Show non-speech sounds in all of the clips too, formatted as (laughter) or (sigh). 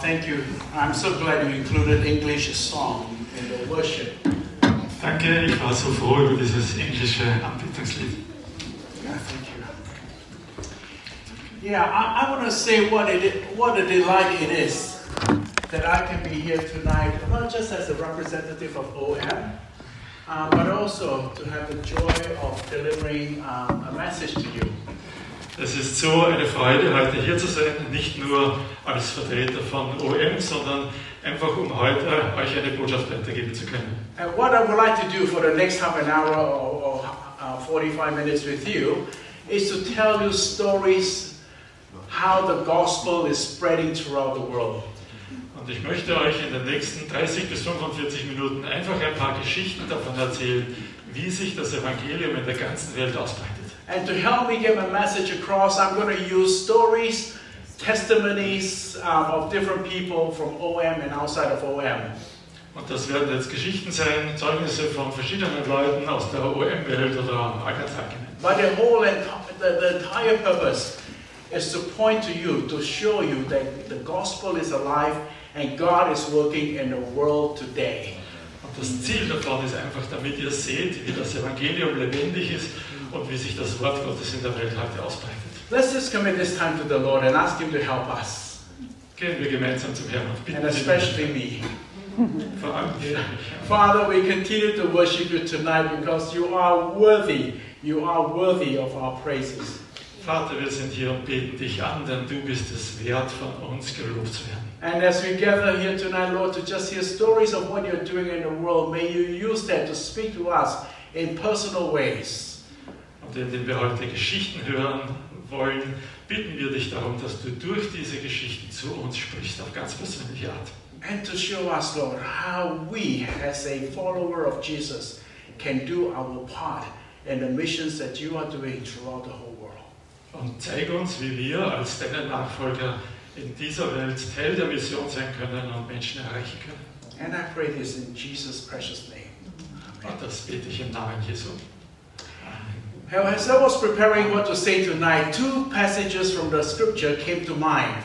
Thank you. I'm so glad you included English song in the worship. Danke, ich war so froh über dieses englische Anbetungslied. Yeah, thank you. Yeah, I, I want to say what it what a delight it is that I can be here tonight, not just as a representative of OM, uh, but also to have the joy of delivering um, a message to you. Es ist so eine Freude, heute hier zu sein, nicht nur als Vertreter von OM, sondern einfach um heute euch eine Botschaft weitergeben zu können. And what I would like to do for the next half an hour or, or uh, 45 minutes with you is to tell you stories how the gospel is spreading throughout the world. Und ich möchte euch in den nächsten 30 bis 45 Minuten einfach ein paar Geschichten davon erzählen, wie sich das Evangelium in der ganzen Welt ausbreitet. And to help me get my message across, I'm going to use stories, testimonies um, of different people from OM and outside of OM. Und das werden jetzt Geschichten sein, Zeugnisse von verschiedenen Leuten aus der OM-Welt oder allgemein. But the whole the, the entire purpose is to point to you, to show you that the gospel is alive and God is working in the world today. Und das Ziel davon ist einfach, damit ihr seht, wie das Evangelium lebendig ist und wie sich das Wort Gottes in der Welt heute ausbreitet. Let's just commit this time to the Lord and ask Him to help us, Gehen wir gemeinsam zum Herrn und bitten and especially me. vor allem. Father, we continue to worship you tonight because you are worthy. You are worthy of our praises. Vater, wir sind hier und beten dich an, denn du bist es wert, von uns gelobt zu werden. And as we gather here tonight, Lord, to just hear stories of what you're doing in the world, may you use that to speak to us in personal ways. Und indem wir heute Geschichten hören wollen, bitten wir dich darum, dass du durch diese Geschichten zu uns sprichst, auf ganz persönliche Art. And to show us, Lord, how we, as a follower of Jesus, can do our part in the missions that you are doing throughout the whole world. Und zeig uns, wie wir als deine Nachfolger in dieser Welt Teil der Mission sein können und Menschen erreichen können. And I pray this in Jesus' precious name. Und das bete ich im Namen Jesu. Now, as I was preparing what to say tonight, two passages from the scripture came to mind.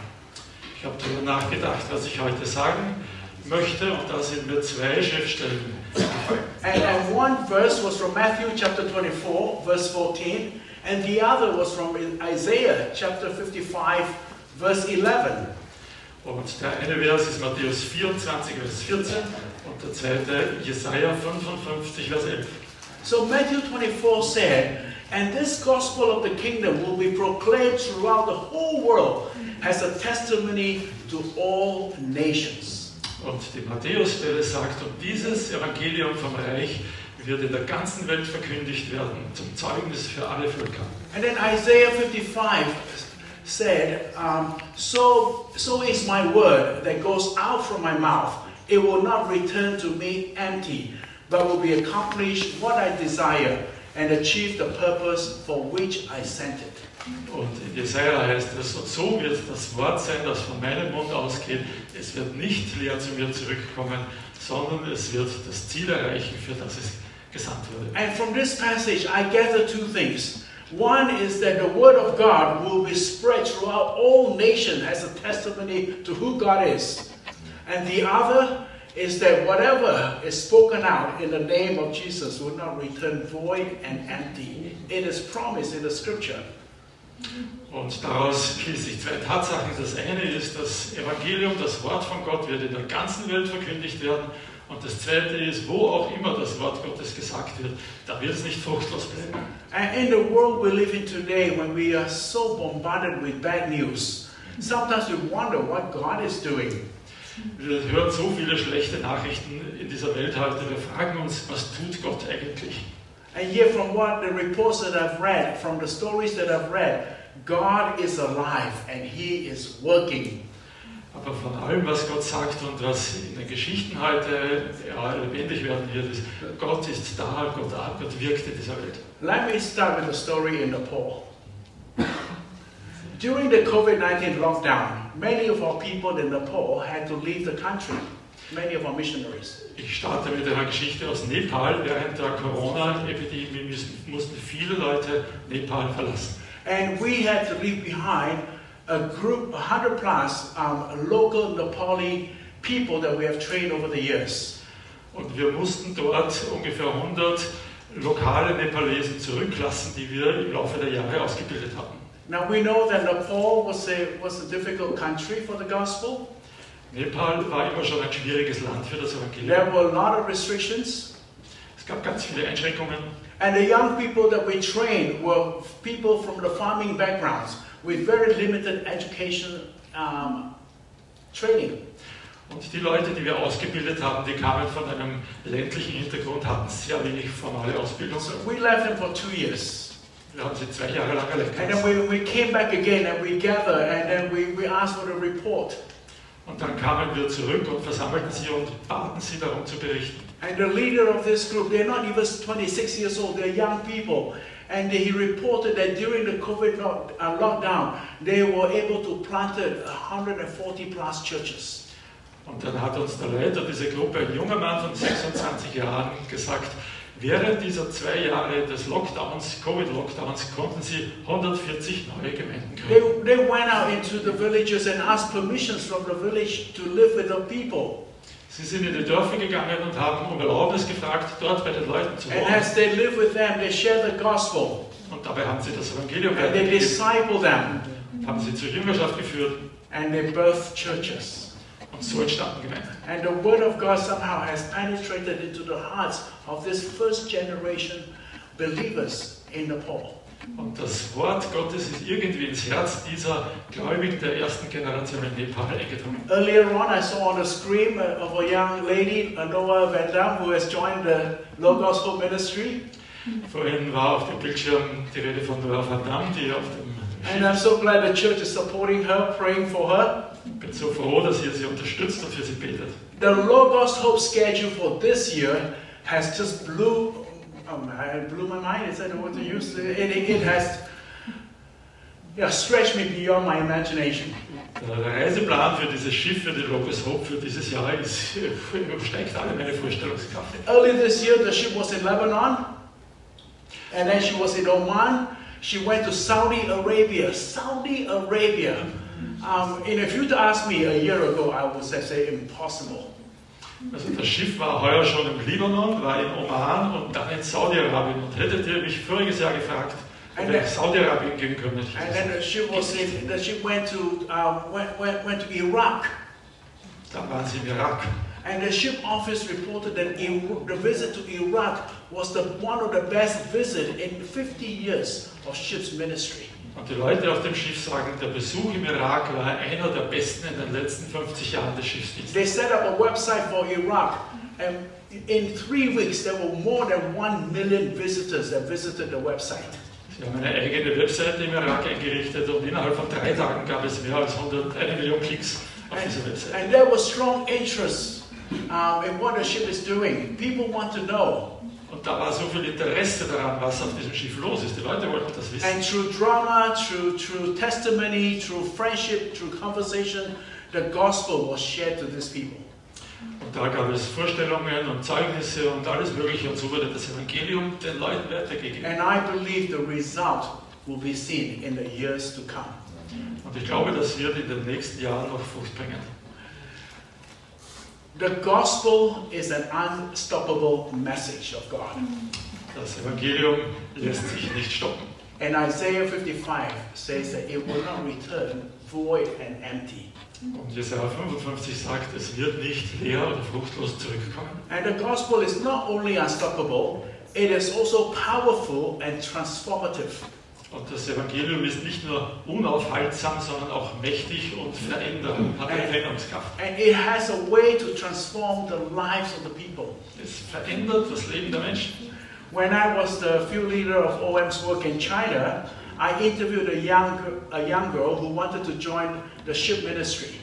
Ich habe darüber nachgedacht, was ich heute sagen möchte, und da sind mir zwei Schriftstellen. And, and one verse was from Matthew chapter 24, verse 14, and the other was from Isaiah chapter 55, verse 11. Und der eine Vers ist Matthäus 24, Vers 14 und der zweite Jesaja 55, Vers 11. So Matthew 24 said, And this gospel of the kingdom will be proclaimed throughout the whole world as a testimony to all nations. Und die Matthäusstelle sagt, und dieses Evangelium vom Reich wird in der ganzen Welt verkündigt werden, zum Zeugnis für alle Völker. And then Isaiah 55 said, um, so, so is my word that goes out from my mouth. It will not return to me empty, but will be accomplished what I desire and achieve the purpose for which I sent it. Und Jesaja heißt es, so wird das Wort sein, das von meinem Mund ausgeht. Es wird nicht leer zu mir zurückkommen, sondern es wird das Ziel erreichen, für das es gesandt wurde. And from this passage, I gather two things. One is that the word of God will be spread throughout all nations as a testimony to who God is. And the other is that whatever is spoken out in the name of Jesus will not return void and empty. It is promised in the scripture. Und daraus schließen sich zwei Tatsachen. Das eine ist, das Evangelium, das Wort von Gott wird in der ganzen Welt verkündigt werden. Und das zweite ist, wo auch immer das Wort Gottes gesagt wird, da wird es nicht fruchtlos bleiben. And in the world we live in today, when we are so bombarded with bad news, sometimes we wonder what God is doing. Wir hören so viele schlechte Nachrichten in dieser Welt heute. Wir fragen uns, was tut Gott eigentlich? And yet, from what the reports that I've read, from the stories that I've read, God is alive and He is working. Aber von allem, was Gott sagt und was in den Geschichten heute ja, lebendig werden wird, ist, Gott ist da, Gott, Gott wirkt in dieser Welt. Let me start with a story in Nepal. During the COVID 19 lockdown, many of our people in Nepal had to leave the country, many of our missionaries. Ich starte mit einer Geschichte aus Nepal. Während der Corona-Epidemie mussten viele Leute Nepal verlassen. And we had to leave behind a group, 100 plus um, local Nepali people that we have trained over the years. Und wir mussten dort ungefähr 100 lokale Nepalesen zurücklassen, die wir im Laufe der Jahre ausgebildet hatten. Now we know that Nepal was a, was a difficult country for the gospel. Nepal war immer schon ein schwieriges Land für das Evangelium. There were a lot of restrictions. Es gab ganz viele Einschränkungen. And the young people that we trained were people from the farming backgrounds with very limited education um, training. Und die Leute, die wir ausgebildet haben, die kamen von einem ländlichen Hintergrund, hatten sehr wenig formale Ausbildung. So we left them for two years. Wir haben sie zwei Jahre lang erlebt. And then we, we came back again and we gathered and then we, we asked for the report. Und dann kamen wir zurück und versammelten sie und baten sie darum zu berichten. And the leader of this group, they're not even 26 years old, they're young people. And he reported that during the COVID uh, lockdown, they were able to plant 140 plus churches. Und dann hat uns der Leiter dieser Gruppe, ein junger Mann von 26 Jahren, gesagt, während dieser zwei Jahre des Lockdowns, Covid-Lockdowns, konnten sie 140 neue Gemeinden They, gründen. they went out into the villages and asked permissions from the village to live with the people. Sie sind in die Dörfer gegangen und haben um Erlaubnis gefragt, dort bei den Leuten zu And wohnen. as they live with them, they share the gospel Und dabei haben sie das Evangelium and they disciple them haben sie zur Jüngerschaft geführt and they birth churches. Und so entstanden Gemeinden. And the word of God somehow has penetrated into the hearts of this first generation believers in Nepal. Und das Wort Gottes ist irgendwie ins Herz dieser Gläubigen der ersten Generation in Nepal eingedrungen. Earlier on, I saw on the screen uh, of a young lady, Noah Van Dam, who has joined the Logos Hope Ministry. Vorhin war auf dem Bildschirm die Rede von Noah van Dam, die auf dem And I'm so glad the church is supporting her, praying for her. Ich bin so froh, dass ihr sie unterstützt und für sie betet. The Logos Hope schedule for this year has just blew, um, I blew my mind. Is that what to use? It, it, has yeah, stretched me beyond my imagination. Der Reiseplan für dieses Schiff, für die Logos Hope für dieses Jahr ist, (laughs) übersteigt alle meine Vorstellungskraft. Early this year, the ship was in Lebanon, and then she was in Oman. She went to Saudi Arabia. Saudi Arabia. Um, and if you'd asked me a year ago, I would say, say impossible. Also das Schiff war heuer schon im Libanon, war in Oman und dann in Saudi-Arabien. Und hättet ihr mich voriges Jahr gefragt, ich nach Saudi-Arabien gehen können, And then the ship was in, the ship went to um, went, went, went to Iraq. dann waren sie im Irak. And the ship office reported that the visit to Iraq was the, one of the best visit in 50 years of ship's ministry. Und die Leute auf dem Schiff sagen, der Besuch im Irak war einer der besten in den letzten 50 Jahren des Schiffsdienstes. They set up a website for Iraq, and in three weeks there were more than one million visitors that visited the website. Sie haben eine eigene Webseite im Irak eingerichtet und innerhalb von drei Tagen gab es mehr als 100, eine Million Klicks auf And, dieser Webseite. and there was strong interest um, in what the ship is doing. People want to know. Und da war so viel Interesse daran, was auf diesem Schiff los ist. Die Leute wollten das wissen. And through drama, through, through testimony, through friendship, through conversation, the gospel was shared to these people. Und da gab es Vorstellungen und Zeugnisse und alles Mögliche und so wurde das Evangelium den Leuten weitergegeben. And I believe the result will be seen in the years to come. Und ich glaube, das wird in den nächsten Jahren noch Frucht bringen. The gospel is an unstoppable message of God. Das Evangelium lässt sich nicht stoppen. And Isaiah 55 says that it will not return void and empty. Und Jesaja 55 sagt, es wird nicht leer oder fruchtlos zurückkommen. And the gospel is not only unstoppable, it is also powerful and transformative. Und das Evangelium ist nicht nur unaufhaltsam, sondern auch mächtig und verändernd, hat eine Veränderungskraft. And it has a way to transform the lives of the people. Es verändert das Leben der Menschen. When I was the field leader of OM's work in China, I interviewed a young, a young girl who wanted to join the ship ministry.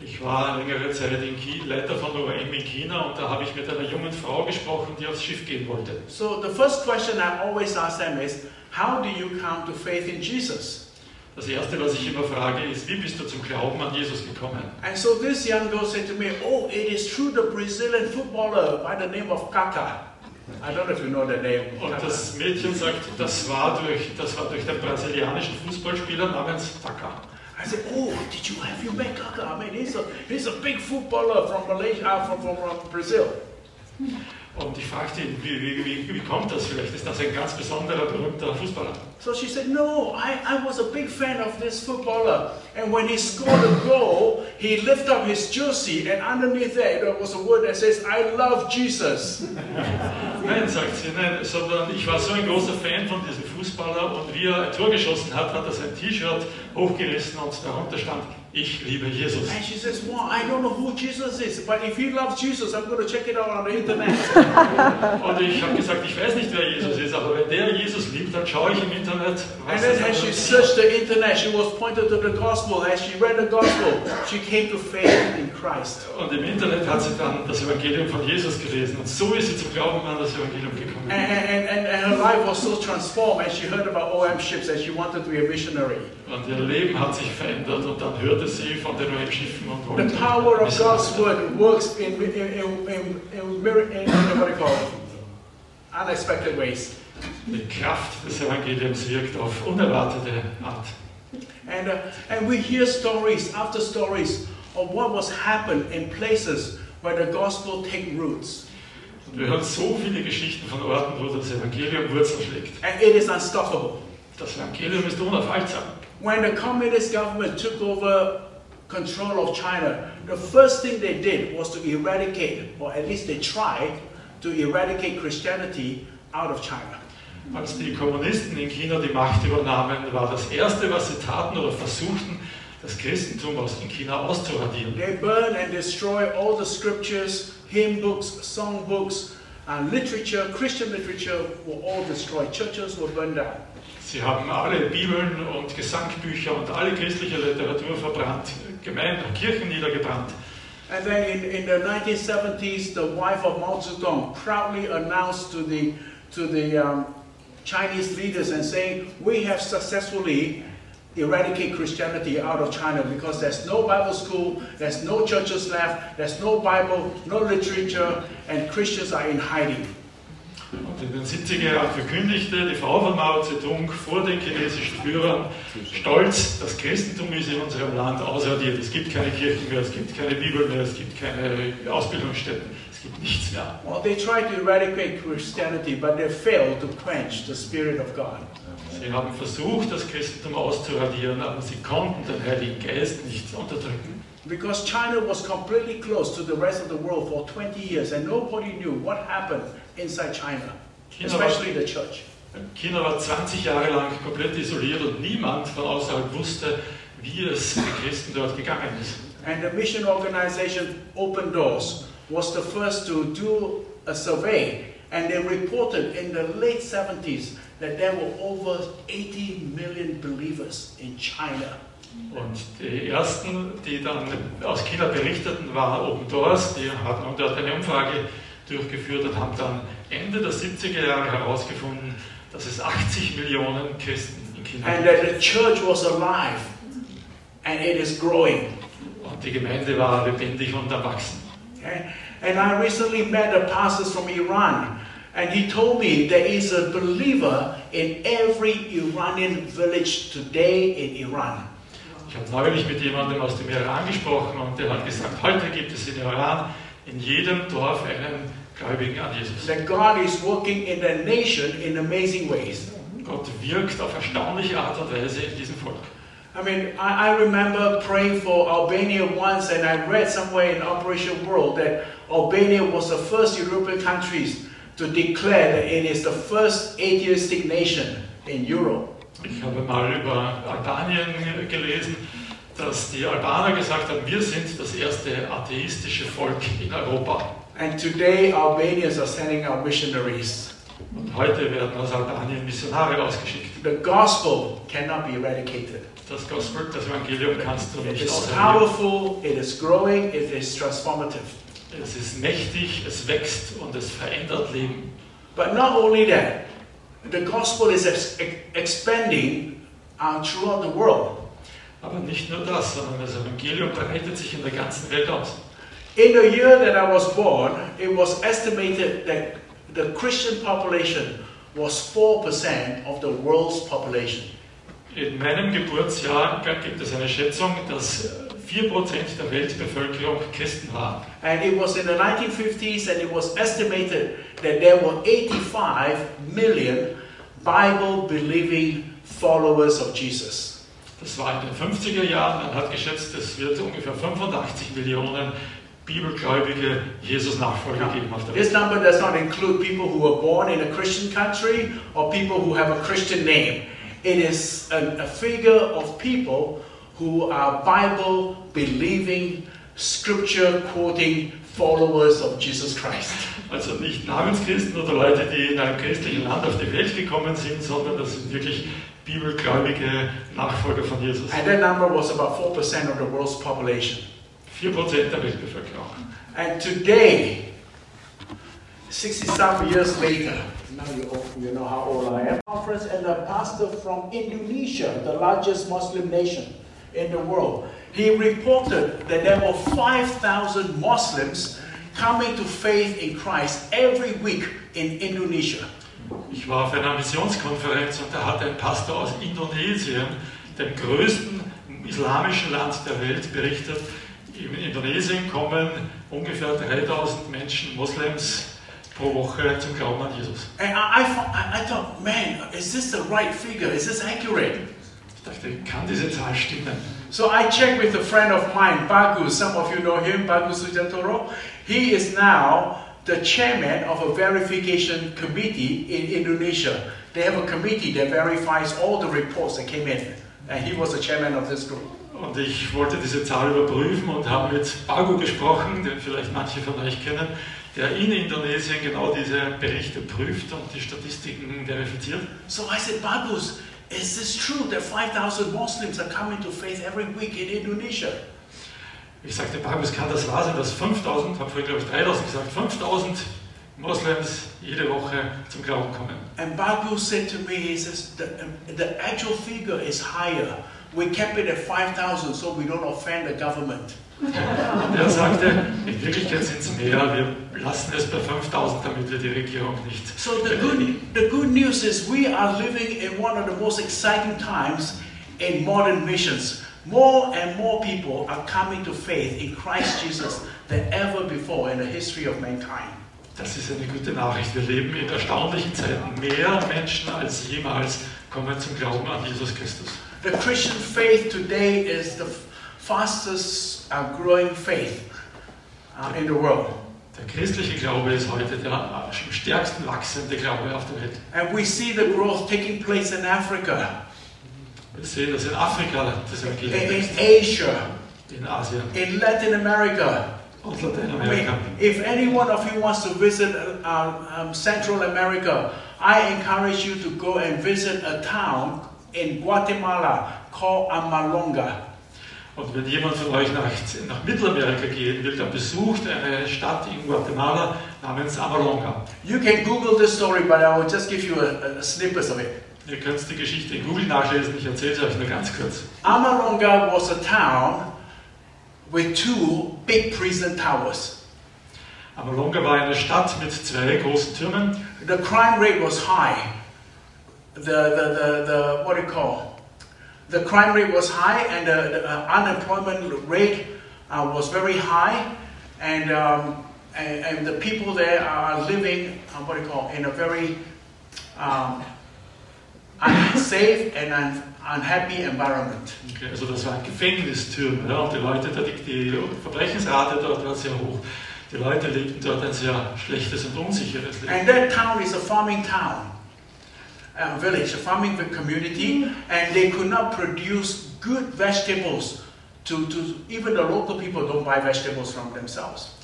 Ich war längere Zeit in Ki Leiter von OM in China und da habe ich mit einer jungen Frau gesprochen, die aufs Schiff gehen wollte. So the first question I always ask them is, how do you come to faith in Jesus? Das Erste, was ich immer frage, ist, wie bist du zum Glauben an Jesus gekommen? And so this young girl said to me, oh, it is through the Brazilian footballer by the name of Kaká. I don't know if you know the name. Und Kaká. das Mädchen sagt, das war durch, das war durch den brasilianischen Fußballspieler namens Taka. I said, oh, did you have you met Kaka? I mean, he's a, he's a big footballer from Malaysia, uh, from, from, from Brazil. Und ich fragte ihn, wie, wie, wie, wie kommt das? Vielleicht ist das ein ganz besonderer, berühmter Fußballer. So she said, no, I, I was a big fan of this footballer. And when he scored a goal, he lifted up his jersey, and underneath there, there was a word that says, I love Jesus. (laughs) Nein, sagt sie, nein, sondern ich war so ein großer Fan von diesem Fußballer und wie er ein Tor geschossen hat, hat er sein T-Shirt hochgerissen und darunter stand, ich liebe Jesus. And she says, well, I don't know who Jesus is, but if he loves Jesus, I'm going to check it out on the internet. (laughs) Und ich habe gesagt, ich weiß nicht, wer Jesus ist, aber wenn der Jesus liebt, dann schaue ich im Internet, And then er as she searched the internet, she was pointed to the gospel. As she read the gospel, she came to faith in Christ. Und im Internet hat sie dann das Evangelium von Jesus gelesen. Und so ist sie zum Glauben an das Evangelium gekommen. And, and, and, and her life was so transformed as she heard about OM ships and she wanted to be a missionary. Und ihr Leben hat sich verändert und dann hörte sie von den OM-Schiffen und wollte The power of God's word works in, in, in, in, what you call unexpected ways. Die Kraft des Evangeliums wirkt auf unerwartete Art. And, uh, and we hear stories after stories of what was happened in places where the gospel take roots. Und wir hören so viele Geschichten von Orten, wo das Evangelium Wurzeln schlägt. And it is unstoppable. Das Evangelium ist unaufhaltsam. When the communist government took over control of China, the first thing they did was to eradicate, or at least they tried to eradicate Christianity out of China. Als die Kommunisten in China die Macht übernahmen, war das Erste, was sie taten oder versuchten, das Christentum aus in China auszuradieren. They burn and destroy all the scriptures, hymn books, song books, and literature, Christian literature were all destroyed. Churches were burned down. Sie haben alle Bibeln und Gesangbücher und alle christliche Literatur verbrannt, Gemeinden und Kirchen niedergebrannt. And then in, in the 1970s, the wife of Mao Zedong proudly announced to the, to the um, Chinese leaders and saying, we have successfully eradicated Christianity out of China because there's no Bible school, there's no churches left, there's no Bible, no literature, and Christians are in hiding. Und in den 70er Jahren verkündigte die Frau von Mao Zedong vor den chinesischen Führern stolz, das Christentum ist in unserem Land ausradiert. Es gibt keine Kirchen mehr, es gibt keine Bibel mehr, es gibt keine Ausbildungsstätten, es gibt nichts mehr. Well, they tried to eradicate Christianity, but they failed to quench the Spirit of God. Sie haben versucht, das Christentum auszuradieren, aber sie konnten den Heiligen Geist nicht unterdrücken. Because China was completely closed to the rest of the world for 20 years, and nobody knew what happened inside China, China war, especially the church. China war 20 Jahre lang komplett isoliert und niemand von außerhalb wusste, wie es den Christen dort gegangen ist. And the mission organization Open Doors was the first to do a survey, and they reported in the late 70s that there were over 80 million believers in China. Und die ersten, die dann aus China berichteten, waren Open Doors. Die hatten dort eine Umfrage durchgeführt und haben dann Ende der 70er Jahre herausgefunden, dass es 80 Millionen Christen in China And gibt. that the church was alive, and it is growing. Und die Gemeinde war lebendig und erwachsen. Okay? And I recently met a pastor from Iran, and he told me there is a believer in every Iranian village today in Iran. Ich habe neulich mit jemandem aus dem Iran gesprochen und der hat gesagt, heute gibt es in Iran in jedem Dorf einen Gläubigen an Jesus. That God is working in the nation in amazing ways. Gott wirkt auf erstaunliche Art und Weise in diesem Volk. I mean, I, I remember praying for Albania once, and I read somewhere in Operation World that Albania was the first European countries to declare that it is the first atheistic nation in Europe. Ich habe mal über Albanien gelesen, dass die Albaner gesagt haben, wir sind das erste atheistische Volk in Europa. And today, Albanians are sending out missionaries. Und heute werden aus Albanien Missionare ausgeschickt. The gospel cannot be eradicated. Das Gospel, das Evangelium kannst du It nicht is ausradieren. powerful, it is growing, it is transformative. Es ist mächtig, es wächst und es verändert Leben. But not only that, the gospel is ex- ex- expanding uh, throughout the world. Aber nicht nur das, sondern das Evangelium breitet sich in der ganzen Welt aus. In the year that I was born, it was estimated that the Christian population was 4% of the world's population. In meinem Geburtsjahr gibt es eine Schätzung, dass äh, 4% der Weltbevölkerung Christen waren. And it was in the 1950s, and it was estimated that there were 85 million Bible believing followers of Jesus. Das war in den 50er Jahren. Man hat geschätzt, es wird ungefähr 85 Millionen bibelgläubige Jesus-Nachfolger geben auf der This Welt. number does not include people who were born in a Christian country or people who have a Christian name. It is a, a figure of people who are Bible believing, scripture quoting followers of Jesus Christ. Also nicht Namenschristen oder Leute, die in einem christlichen Land auf die Welt gekommen sind, sondern das sind wirklich bibelgläubige Nachfolger von Jesus. And that number was about 4% of the world's population. 4% der Weltbevölkerung. And today, 67 years later, now you, all- you know how old I am. Conference and a pastor from Indonesia, the largest Muslim nation in the world, he reported that there were 5,000 Muslims coming to faith in Christ every week in Indonesia. Ich war auf einer Missionskonferenz und da hat ein Pastor aus Indonesien, dem größten islamischen Land der Welt, berichtet, in Indonesien kommen ungefähr 3000 Menschen, Moslems, pro Woche zum Glauben an Jesus. And I, I, thought- I, thought, man, is this the right figure? Is this accurate? Ich dachte, kann diese Zahl stimmen? So I checked with a friend of mine, Bagus. Some of you know him, Bagus Sujatoro. He is now the chairman of a verification committee in Indonesia. They have a committee that verifies all the reports that came in. And he was the chairman of this group. Und ich wollte diese Zahl überprüfen und habe mit Bagu gesprochen, den vielleicht manche von euch kennen, der in Indonesien genau diese Berichte prüft und die Statistiken verifiziert. So I said, Bagus, is this true that 5,000 Muslims are coming to faith every week in Indonesia? Ich sagte, Bagus, kann das wahr sein, dass 5000, habe vorhin glaube ich 3000 gesagt, 5000 Moslems jede Woche zum Glauben kommen? And Bagus said to me, he says, the, the actual figure is higher. We kept it at 5,000 so we don't offend the government. Und er sagte, in Wirklichkeit sind es mehr, wir lassen es bei 5000, damit wir die Regierung nicht. So the good, the good news is we are living in one of the most exciting times in modern missions. More and more people are coming to faith in Christ Jesus than ever before in the history of mankind. Das ist eine gute Nachricht. Wir leben in erstaunlichen Zeiten. Mehr Menschen als jemals kommen zum Glauben an Jesus Christus. The Christian faith today is the fastest uh, growing faith uh, in the world. Der christliche Glaube ist heute der am stärksten wachsende Glaube auf der Welt. And we see the growth taking place in Africa, Wir sehen das in Afrika, das in, in Asia, in Asien in Latin America. und I mean, if any one of you wants to visit uh, um, Central America, I encourage you to go and visit a town in Guatemala called Amalonga. Und wenn jemand von euch nach, nach Mittelamerika gehen will, dann besucht eine Stadt in Guatemala namens Amalonga. You can Google this story, but I will just give you a, a snippet of it. Ihr könnt die Geschichte in Google nachlesen, ich erzähle es euch nur ganz kurz. Amalonga was a town with two big prison towers. Amalonga war eine Stadt mit zwei großen Türmen. The crime rate was high. The, the, the, the what do you call? The crime rate was high, and the, the uh, unemployment rate uh, was very high, and, um, and and the people there are living uh, what do you call in a very um, unsafe and un, unhappy environment. Okay, also das waren Gefängnistürme. Ja, und die Leute, die, die Verbrechensrate dort war sehr hoch. Die Leute lebten dort ein sehr schlechtes und unsicheres Leben. And that town is a farming town, a village, a farming community, mm. and they could not produce good vegetables. To, to even the local people don't buy vegetables from themselves.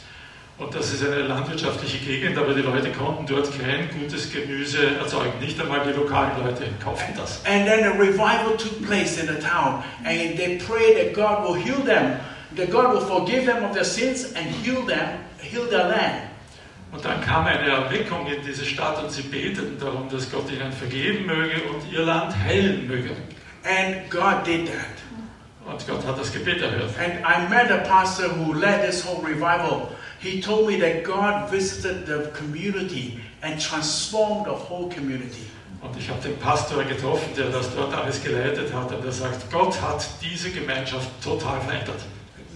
Und das ist eine landwirtschaftliche Gegend, aber die Leute konnten dort kein gutes Gemüse erzeugen. Nicht einmal die lokalen Leute kauften das. And then a revival took place in the town, and they prayed that God will heal them, that God will forgive them of their sins and heal them, heal their land. Und dann kam eine Erweckung in diese Stadt und sie beteten darum, dass Gott ihnen vergeben möge und ihr Land heilen möge. And God did that. Und Gott hat das Gebet erhört. And I met a pastor who led this whole revival. He told me that God visited the community and transformed the whole community. Und ich habe den Pastor getroffen, der das dort alles geleitet hat, und der sagt, Gott hat diese Gemeinschaft total verändert.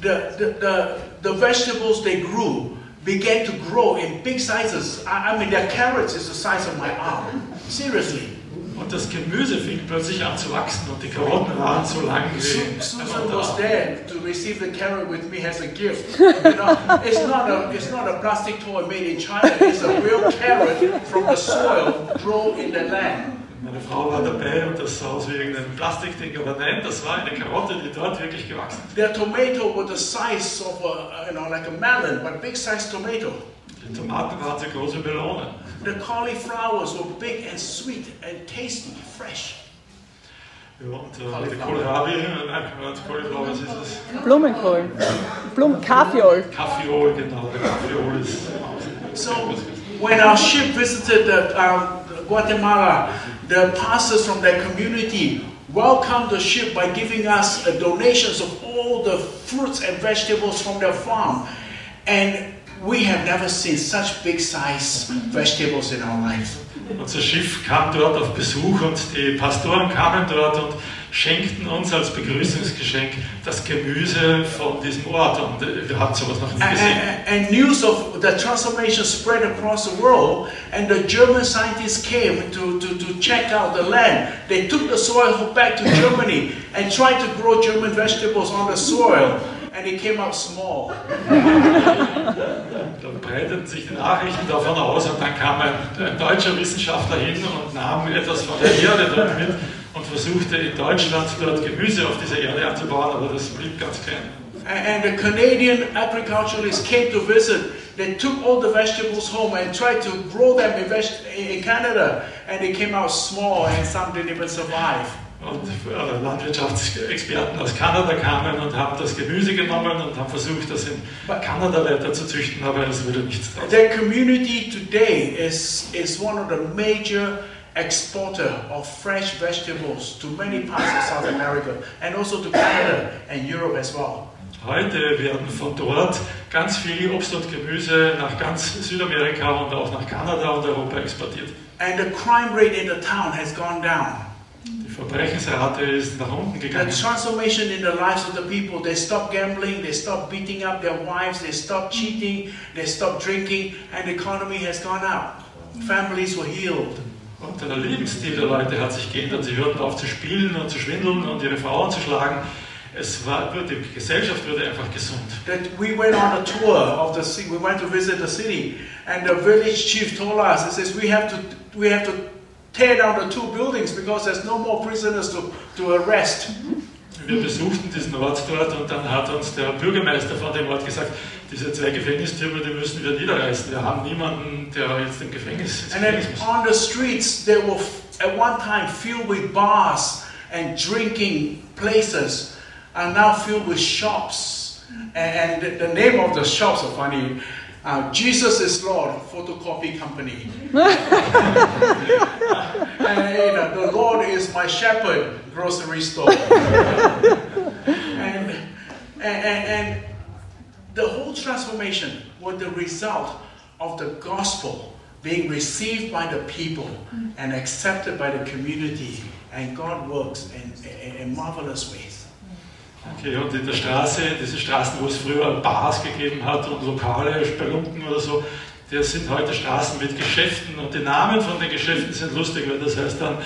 The, the, the, the vegetables they grew began to grow in big sizes. I, I mean, their carrots is the size of my arm. Seriously. Und das Gemüse fing plötzlich an zu wachsen und die Karotten waren so lang Susan was there to receive the carrot with me as a gift. (laughs) You know, it's not a it's not a plastic toy made in China. It's a real carrot from the soil grown in the land. Meine Frau war dabei und das sah aus wie irgendein Plastikding, aber nein, das war eine Karotte, die dort wirklich gewachsen ist. Their tomato was the size of a you know like a melon, but big size tomato. Die Tomaten waren so groß wie Melonen. The cauliflowers were big and sweet and tasty, fresh. Ja, und äh, die Kohlrabi, nein, Quatsch, Cauliflower, was ist das? Blumenkohl. Blum Kaffeeol. Kaffeeol, genau, der Kaffeeol ist. So when our ship visited the, um, Guatemala, the pastors from that community welcomed the ship by giving us uh, donations of all the fruits and vegetables from their farm. And we have never seen such big size vegetables in our lives. Unser Schiff kam dort auf Besuch und die Pastoren kamen dort und schenkten uns als Begrüßungsgeschenk das Gemüse von diesem Ort. Und äh, wir haben sowas noch nie And, gesehen. and- and news of the transformation spread across the world, and the German scientists came to, to, to check out the land. They took the soil back to Germany and tried to grow German vegetables on the soil, and it came out small. (laughs) Dann breiteten sich die Nachrichten davon aus und dann kam ein, ein deutscher Wissenschaftler hin und nahm etwas von der Erde dort mit und versuchte in Deutschland dort Gemüse auf dieser Erde anzubauen, aber das blieb ganz klein. And, the Canadian agriculturalists came to visit. They took all the vegetables home and tried to grow them in, in Canada, and they came out small, and some didn't even survive. Und äh, Landwirtschaftsexperten aus Kanada kamen und haben das Gemüse genommen und haben versucht, das in Kanada weiter zu züchten, aber es wurde nichts draus. Their community today is, is one of the major exporter of fresh vegetables to many parts of South America and also to Canada and Europe as well. Heute werden von dort ganz viel Obst und Gemüse nach ganz Südamerika und auch nach Kanada und Europa exportiert. And the crime rate in the town has gone down. Die Verbrechensrate ist nach unten The transformation in the lives of the people, they stop gambling, they stop beating up their wives, they stop cheating, they stop drinking, and the economy has gone up. Families were healed. Und der Lebensstil der Leute hat sich geändert. Sie hörten auf zu spielen und zu schwindeln und ihre Frauen zu schlagen. Es war, die Gesellschaft wurde einfach gesund. that we went on a tour of the city. We went to visit the city, and the village chief told us, "He says we have to we have to tear down the two buildings because there's no more prisoners to, to arrest." Wir besuchten diesen Ort dort und dann hat uns der Bürgermeister von dem Ort gesagt, diese zwei Gefängnistürme, die müssen wir niederreißen. Wir haben niemanden, der jetzt im Gefängnis ins And then on the streets, they were at one time filled with bars and drinking places, are now filled with shops. And, the name of the shops are funny. Uh, Jesus is Lord photocopy company. (laughs) and you know, the Lord is my shepherd grocery store. and, and, and, the whole transformation was the result of the gospel being received by the people and accepted by the community. And God works in, in, in marvelous ways. Okay, und in der Straße, diese Straßen, wo es früher Bars gegeben hat und Lokale, Spelunken oder so, das sind heute Straßen mit Geschäften und die Namen von den Geschäften sind lustig, weil das heißt dann,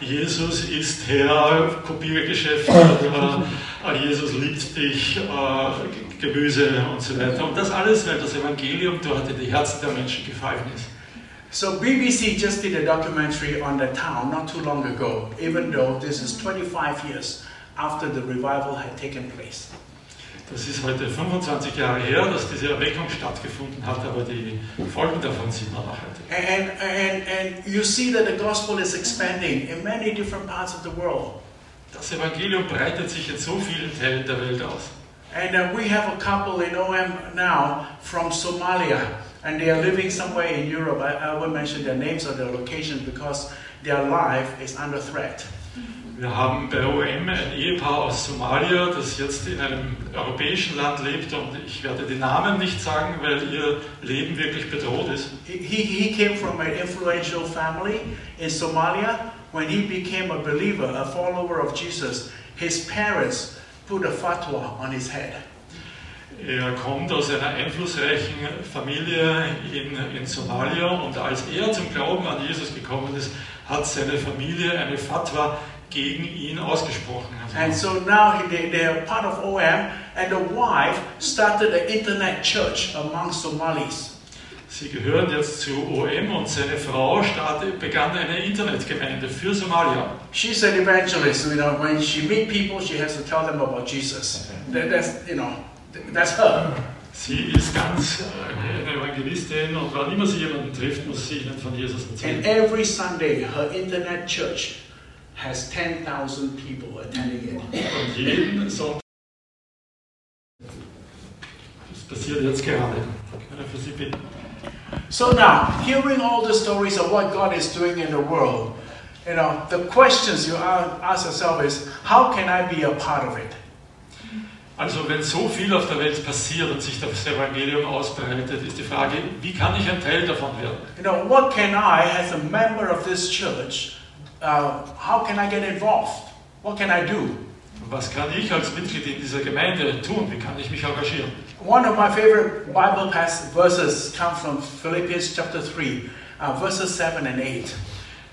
Jesus ist Herr, Kopiergeschäft oder äh, Jesus liebt dich, äh, Gemüse und so weiter. Und das alles, weil das Evangelium dort in die Herzen der Menschen gefallen ist. So BBC just did a documentary on the town not too long ago, even though this is 25 years after the revival had taken place. Das ist heute 25 Jahre her, dass diese Erweckung stattgefunden hat, aber die Folgen davon sieht man noch heute. And, and, and you see that the gospel is expanding in many different parts of the world. Das Evangelium breitet sich in so vielen Teilen der Welt aus. And uh, we have a couple in OM now from Somalia, and they are living somewhere in Europe. I, I won't mention their names or their locations because their life is under threat. Wir haben bei OM ein Ehepaar aus Somalia, das jetzt in einem europäischen Land lebt und ich werde die Namen nicht sagen, weil ihr Leben wirklich bedroht ist. He, he came from an influential family in Somalia. When he became a believer, a follower of Jesus, his parents put a fatwa on his head. Er kommt aus einer einflussreichen Familie in, in Somalia und als er zum Glauben an Jesus gekommen ist, hat seine Familie eine Fatwa gegen ihn ausgesprochen. And so now he- they, they are part of OM, and the wife started an internet church among Somalis. Sie gehören jetzt zu OM und seine Frau startet, begann eine Internetgemeinde für Somalia. She's an evangelist. You know, when she meet people, she has to tell them about Jesus. That, that's you know, th- that's her. Sie ist ganz äh, eine Evangelistin und wann immer sie jemanden trifft, muss sie ihnen von Jesus And every Sunday, her internet church has 10,000 people attending it. Und jeden Sonntag. Das passiert jetzt gerade. Ich er für Sie bitten? So now, hearing all the stories of what God is doing in the world, you know, the questions you ask yourself is, how can I be a part of it? Also wenn so viel auf der Welt passiert und sich das Evangelium ausbreitet, ist die Frage, wie kann ich ein Teil davon werden? You know, what can I, as a member of this church, uh, how can I get involved? What can I do? Was kann ich als Mitglied in dieser Gemeinde tun? Wie kann ich mich engagieren? One of my favorite Bible verses come from Philippians chapter 3, uh, verses 7 and 8.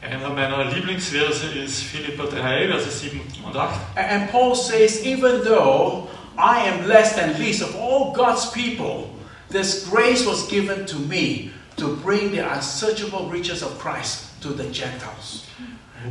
Einer meiner Lieblingsverse ist Philipper 3, Verse 7 und 8. A- And Paul says, even though I am less than least of all God's people, this grace was given to me to bring the unsearchable riches of Christ to the Gentiles.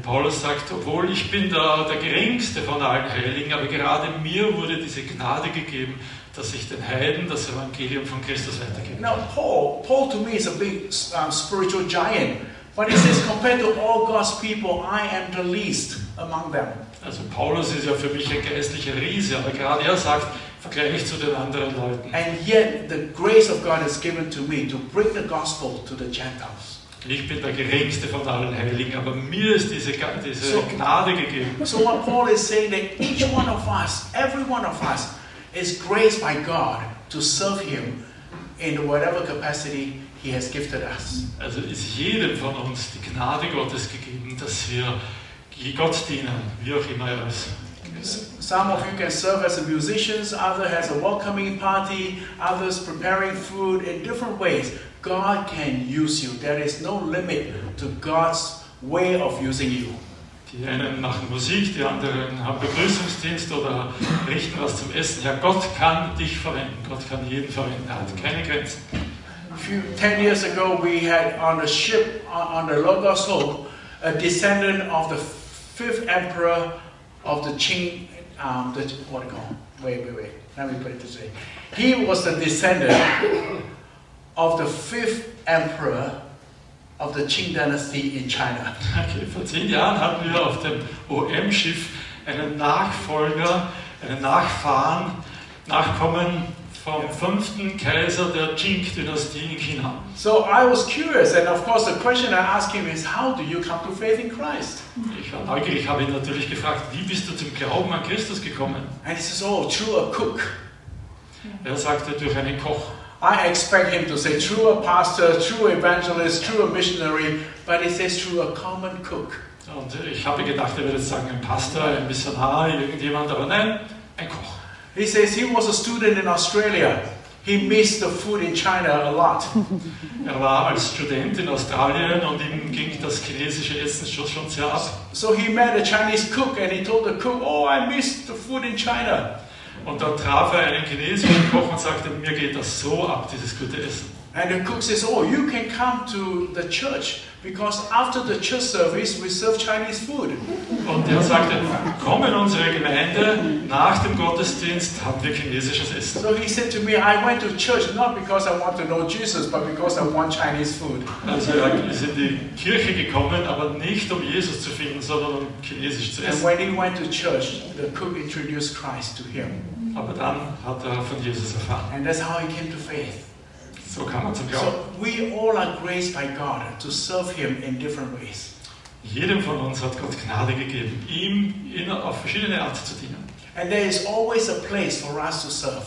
Paulus sagt, obwohl ich bin der, der geringste von allen Heiligen, aber gerade mir wurde diese Gnade gegeben, dass ich den Heiden das Evangelium von Christus weitergebe. Now, Paul, Paul to me is a big um, spiritual giant, but he says, compared to all God's people, I am the least among them. Also Paulus ist ja für mich ein geistlicher Riese, aber gerade er sagt, vergleich zu den anderen Leuten. And yet, the grace of God is given to me to bring the gospel to the Gentiles. Ich bin der geringste von allen Heiligen, aber mir ist diese, diese So- Gnade gegeben. So, what Paul is saying that each one of us, every one of us, is graced by God to serve Him in whatever capacity He has gifted us. Also ist jedem von uns die Gnade Gottes gegeben, dass wir Gott dienen, wie auch immer er ist. Some of you can serve as a musicians, others has a welcoming party, others preparing food in different ways. God can use you. There is no limit to God's way of using you. Die einen machen Musik, die anderen haben Begrüßungsdienst oder richten was zum Essen. Ja, Gott kann dich verwenden. Gott kann jeden verwenden. Er hat keine Grenzen. A few ten years ago, we had on the ship on, on the Logos Hope a descendant of the fifth emperor of the Qing. Um, the what do? Wait, wait, wait. Let me put it this way. He was the descendant of the fifth emperor of the Qing dynasty in China. (laughs) Okay, vor zehn Jahren hatten wir auf dem OM-Schiff einen Nachfolger, einen Nachfahren, Nachkommen vom fünften Kaiser der Qing-Dynastie in China. So I was curious, and of course, the question I asked him is, How do you come to faith in Christ? Ich war neugierig, habe ihn natürlich gefragt, wie bist du zum Glauben an Christus gekommen? And he says, Oh, through a cook. Er sagte, durch einen Koch. I expect him to say through a pastor, through evangelist, through a missionary, but he says through a common cook. Und ich habe gedacht, er würde sagen, ein Pastor, ein Missionar, irgendjemand, aber nein, ein Koch. He says he was a student in Australia. He missed the food in China a lot. Er war als Student in Australien und ihm ging das chinesische Essen schon, schon sehr ab. So he met a Chinese cook and he told the cook, Oh, I missed the food in China. Und dann traf er einen chinesischen Koch und sagte, mir geht das so ab, dieses gute Essen. And the cook says, Oh, you can come to the church because after the church service we serve Chinese food. Und er sagte, komm in unsere Gemeinde, nach dem Gottesdienst haben wir chinesisches Essen. So he said to me, I went to church not because I want to know Jesus, but because I want Chinese food. Also er ist in die Kirche gekommen, aber nicht um Jesus zu finden, sondern um chinesisch zu And when he went to church, the cook introduced Christ to him. Aber dann hat er von Jesus erfahren. And that's how he came to faith. So kam zum Glauben. So we all are graced by God to serve him in different ways. Jedem von uns hat Gott Gnade gegeben, ihm in, auf verschiedene Art zu dienen. And there is always a place for us to serve.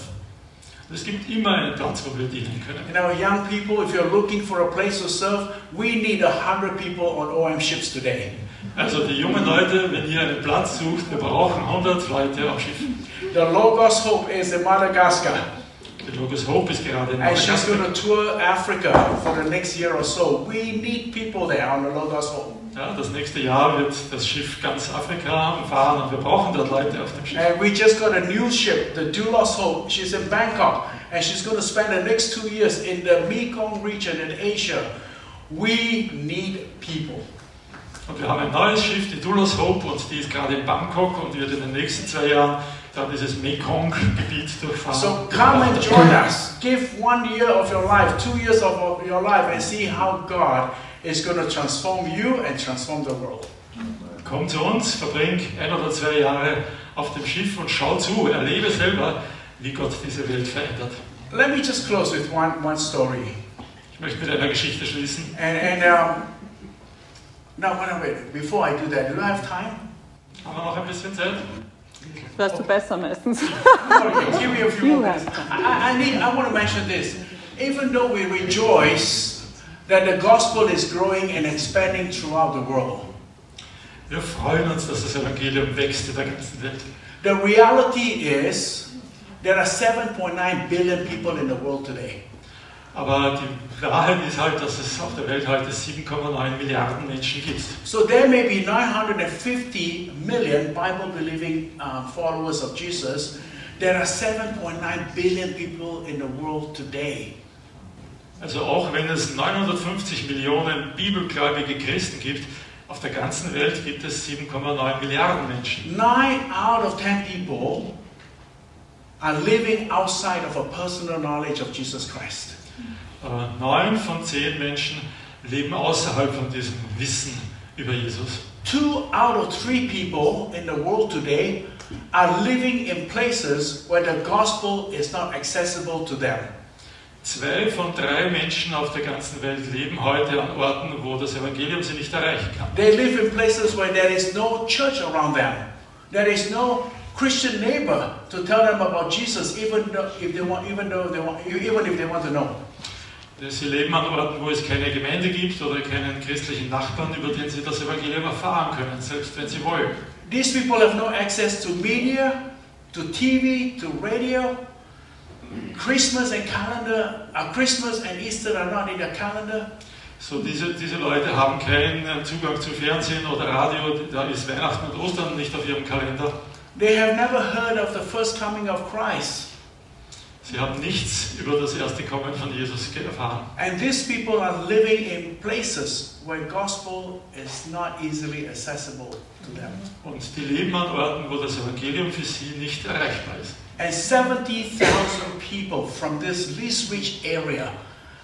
Es gibt immer einen Platz, wo wir dienen können. You know, young people, if you're looking for a place to serve, we need a hundred people on OM ships today. Also die jungen Leute, wenn ihr einen Platz sucht, wir brauchen 100 Leute auf Schiffen. The Logos Hope is in Madagascar, Logos Hope ist gerade in and she's going to tour Africa for the next year or so. We need people there on the Logos Hope. Ja, das nächste Jahr wird das Schiff ganz Afrika umfahren und wir brauchen dort Leute auf dem Schiff. And we just got a new ship, the Doulos Hope. She's in Bangkok, and she's going to spend the next two years in the Mekong region in Asia. We need people. Und wir haben ein neues Schiff, die Doulos Hope, und die ist gerade in Bangkok und wird in den nächsten zwei Jahren dann dieses Mekong-Gebiet durchfahren. So come and join us. Give one year of your life, two years of your life, and see how God is going to transform you and transform the world. Komm zu uns, verbring ein oder zwei Jahre auf dem Schiff und schau zu, erlebe selber, wie Gott diese Welt verändert. Let me just close with one, one story. Ich möchte mit einer Geschichte schließen. And, and um, now, wait, wait, before I do that, do I have time? Haben wir noch ein bisschen Zeit? Das weißt du besser meistens. Okay, give me a few You more have minutes. I, I, need, I want to mention this. Even though we rejoice that the gospel is growing and expanding throughout the world, Wir freuen uns, dass das Evangelium wächst in der ganzen Welt. the reality is there are 7.9 billion people in the world today. Aber die Wahrheit ist halt, dass es auf der Welt heute 7,9 Milliarden Menschen gibt. So there may be 950 million Bible believing uh, followers of Jesus. There are 7.9 billion people in the world today. Also auch wenn es 950 Millionen bibelgläubige Christen gibt, auf der ganzen Welt gibt es 7,9 Milliarden Menschen. Nine out of ten people are living outside of a personal knowledge of Jesus Christ. Äh, Neun von zehn Menschen leben außerhalb von diesem Wissen über Jesus. Two out of three people in the world today are living in places where the gospel is not accessible to them. Zwei von drei Menschen auf der ganzen Welt leben heute an Orten, wo das Evangelium sie nicht erreichen kann. They live in places where there is no church around them. There is no Christian neighbor to tell them about Jesus, even though if they want, even though they want, even if they want to know. Sie leben an Orten, wo es keine Gemeinde gibt oder keinen christlichen Nachbarn, über den sie das Evangelium erfahren können, selbst wenn sie wollen. These people have no access to media, to TV, to radio. Christmas and calendar, uh, Christmas and Easter are not in their calendar. So diese, diese Leute haben keinen Zugang zu Fernsehen oder Radio, da ist Weihnachten und Ostern nicht auf ihrem Kalender. They have never heard of the first coming of Christ. Sie haben nichts über das erste Kommen von Jesus erfahren. And these people are living in places where gospel is not easily accessible to them. Und die leben an Orten, wo das Evangelium für sie nicht erreichbar ist. And 70,000 people from this least rich area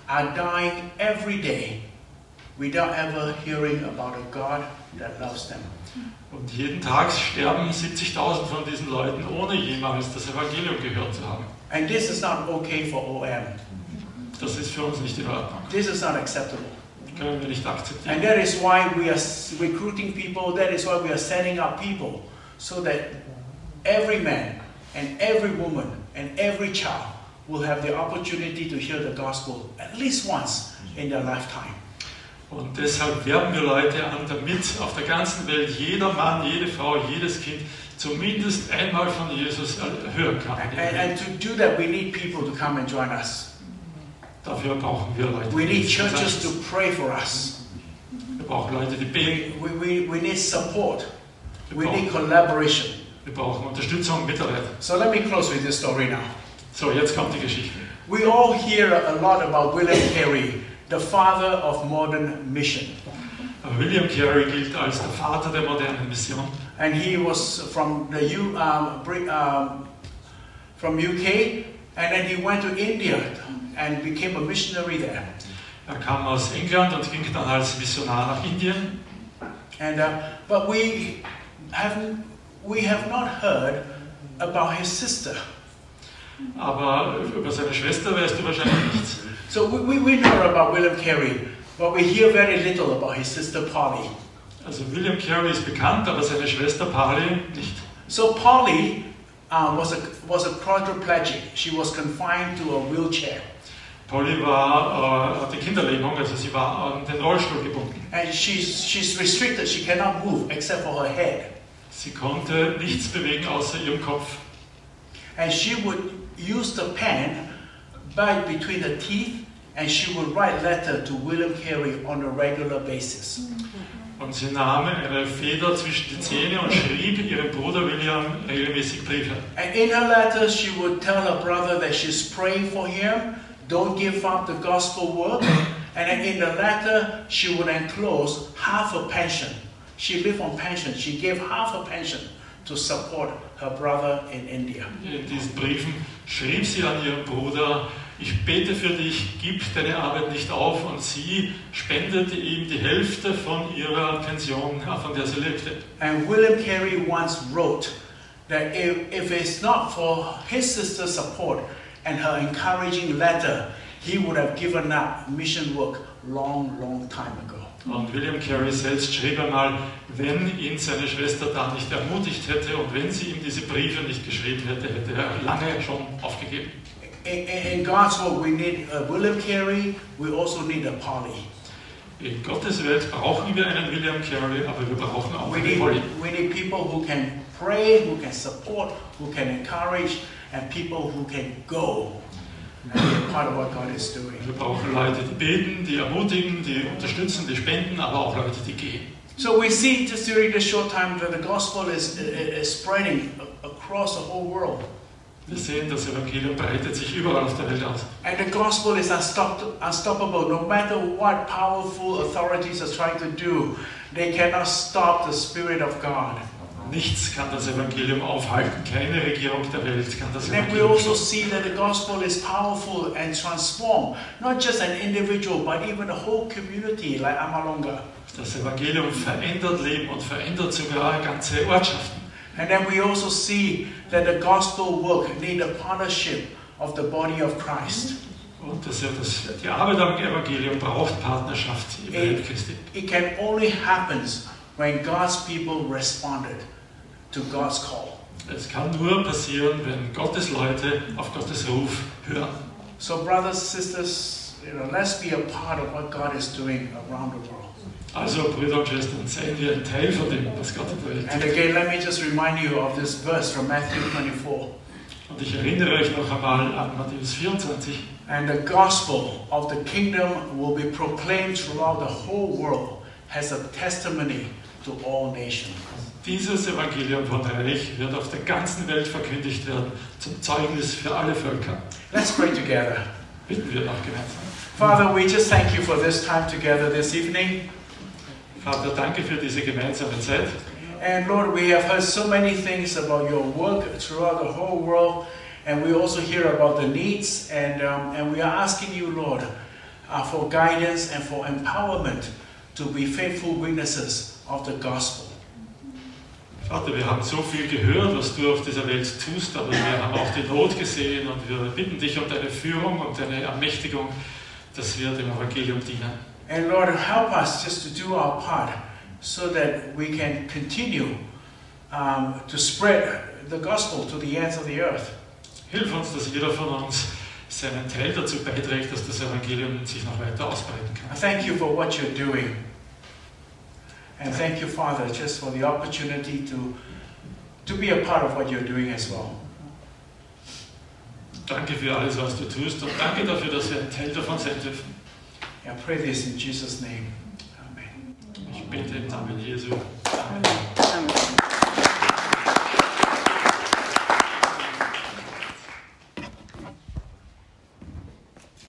are dying every day without ever hearing about a God that loves them. Und jeden Tag sterben 70.000 von diesen Leuten, ohne jemals das Evangelium gehört zu haben. And this is not okay for OM. Das ist für uns nicht in Ordnung. This is not acceptable. Können wir nicht And akzeptieren. that is why we are recruiting people, that is why we are setting up people, so that every man and every woman and every child will have the opportunity to hear the gospel at least once in their lifetime. Und deshalb werben wir Leute an, damit auf der ganzen Welt jeder Mann, jede Frau, jedes Kind zumindest einmal von Jesus hören kann. And, and to do that, we need people to come and join us. Dafür brauchen wir Leute. We need churches to pray for us. Wir brauchen Leute, die beten. We, we, we need support. Wir We need brauchen, collaboration. wir brauchen Unterstützung, Mitarbeit. So let me close with this story now. So, jetzt kommt die Geschichte. We all hear a lot about William Carey, the father of modern mission. William Carey gilt als der Vater der modernen Mission. And he was from the U, um, um, from UK, and then he went to India and became a missionary there. Er kam aus England und ging dann als Missionar nach Indien. And uh, but we haven't, we have not heard about his sister. Aber über seine Schwester weißt du wahrscheinlich nichts. So we, we, we know about William Carey, but we hear very little about his sister Polly. Also William Carey ist bekannt, aber seine Schwester Polly nicht. So Polly uh, was a was a quadriplegic. She was confined to a wheelchair, Polly war, äh, hatte Kinderlähmung, also sie war an den Rollstuhl gebunden. and she's she's restricted. She cannot move except for her head, Sie konnte nichts bewegen außer ihrem Kopf. and she would use the pen bite between the teeth, and she would write letters to William Carey on a regular basis. Und sie nahm eine Feder zwischen die Zähne und schrieb ihrem Bruder William regelmäßig Briefe. And in her letters, she would tell her brother that she's praying for him, don't give up the gospel work. And in the letter, she would enclose half a pension. She lived on pension. She gave half a pension to support her brother in India. In diesen Briefen schrieb sie an ihren Bruder, ich bete für dich, gib deine Arbeit nicht auf und sie spendete ihm die Hälfte von ihrer Pension, äh, von der sie lebte. And William Carey once wrote that if, if it's not for his sister's support and her encouraging letter, he would have given up mission work long, long time ago. Und William Carey selbst schrieb einmal, wenn ihn seine Schwester da nicht ermutigt hätte und wenn sie ihm diese Briefe nicht geschrieben hätte, hätte er lange schon aufgegeben. In, God's work, we need uh, William Carey. We also need a Polly. In Gottes Welt brauchen wir einen William Carey, aber wir brauchen auch We eine need, Polly. we need people who can pray, who can support, who can encourage, and people who can go part of what God is doing. Wir brauchen Leute, die beten, die ermutigen, die unterstützen, die spenden, aber auch Leute, die gehen. So we see just during this short time that the gospel is, is spreading across the whole world. Wir sehen, das Evangelium breitet sich überall auf der Welt aus. And the gospel is unstoppable. No matter what powerful authorities are trying to do, they cannot stop the Spirit of God. Nichts kann das Evangelium aufhalten. Keine Regierung der Welt kann das And then we Evangelium also see that the gospel is powerful and transform not just an individual, but even a whole community like Amalonga. Das Evangelium verändert Leben und verändert sogar ganze Ortschaften. And then we also see that the gospel work need a partnership of the body of Christ. Und das, das, die Arbeit am Evangelium braucht Partnerschaft im. Leib Christi. It can only happen when God's people responded to God's call. Es kann nur passieren, wenn Gottes Leute auf Gottes Ruf hören. So, brothers, sisters, you know, let's be a part of what God is doing around the world. Also, Brüder und Schwestern, seien wir ein Teil von dem, was Gott Welt And again, let me just remind you of this verse from Matthew 24. Und ich erinnere euch noch einmal an Matthäus 24. And the gospel of the kingdom will be proclaimed throughout the whole world as a testimony to all nations. Dieses Evangelium von Reich wird auf der ganzen Welt verkündigt werden, zum Zeugnis für alle Völker. Let's pray together. Bitten wir noch gemeinsam. Father, we just thank you for this time together this evening. Vater, danke für diese gemeinsame Zeit. And Lord, we have heard so many things about your work throughout the whole world, and we also hear about the needs, and, um, and we are asking you, Lord, uh, for guidance and for empowerment to be faithful witnesses of the gospel. Vater, wir haben so viel gehört, was du auf dieser Welt tust, aber wir haben auch die Not gesehen und wir bitten dich um deine Führung und deine Ermächtigung, dass wir dem Evangelium dienen. And Lord, help us just to do our part so that we can continue um, to spread the gospel to the ends of the earth. Hilf uns, dass jeder von uns seinen Teil dazu beiträgt, dass das Evangelium sich noch weiter ausbreiten kann. Thank you for what you're doing. And thank you, Father, just for the opportunity to, to be a part of what you're doing as well. Danke für alles, was du tust und danke dafür, dass wir ein Teil davon sein dürfen. I pray this in Jesus' name. Amen. Ich bete im Namen Jesu. Amen.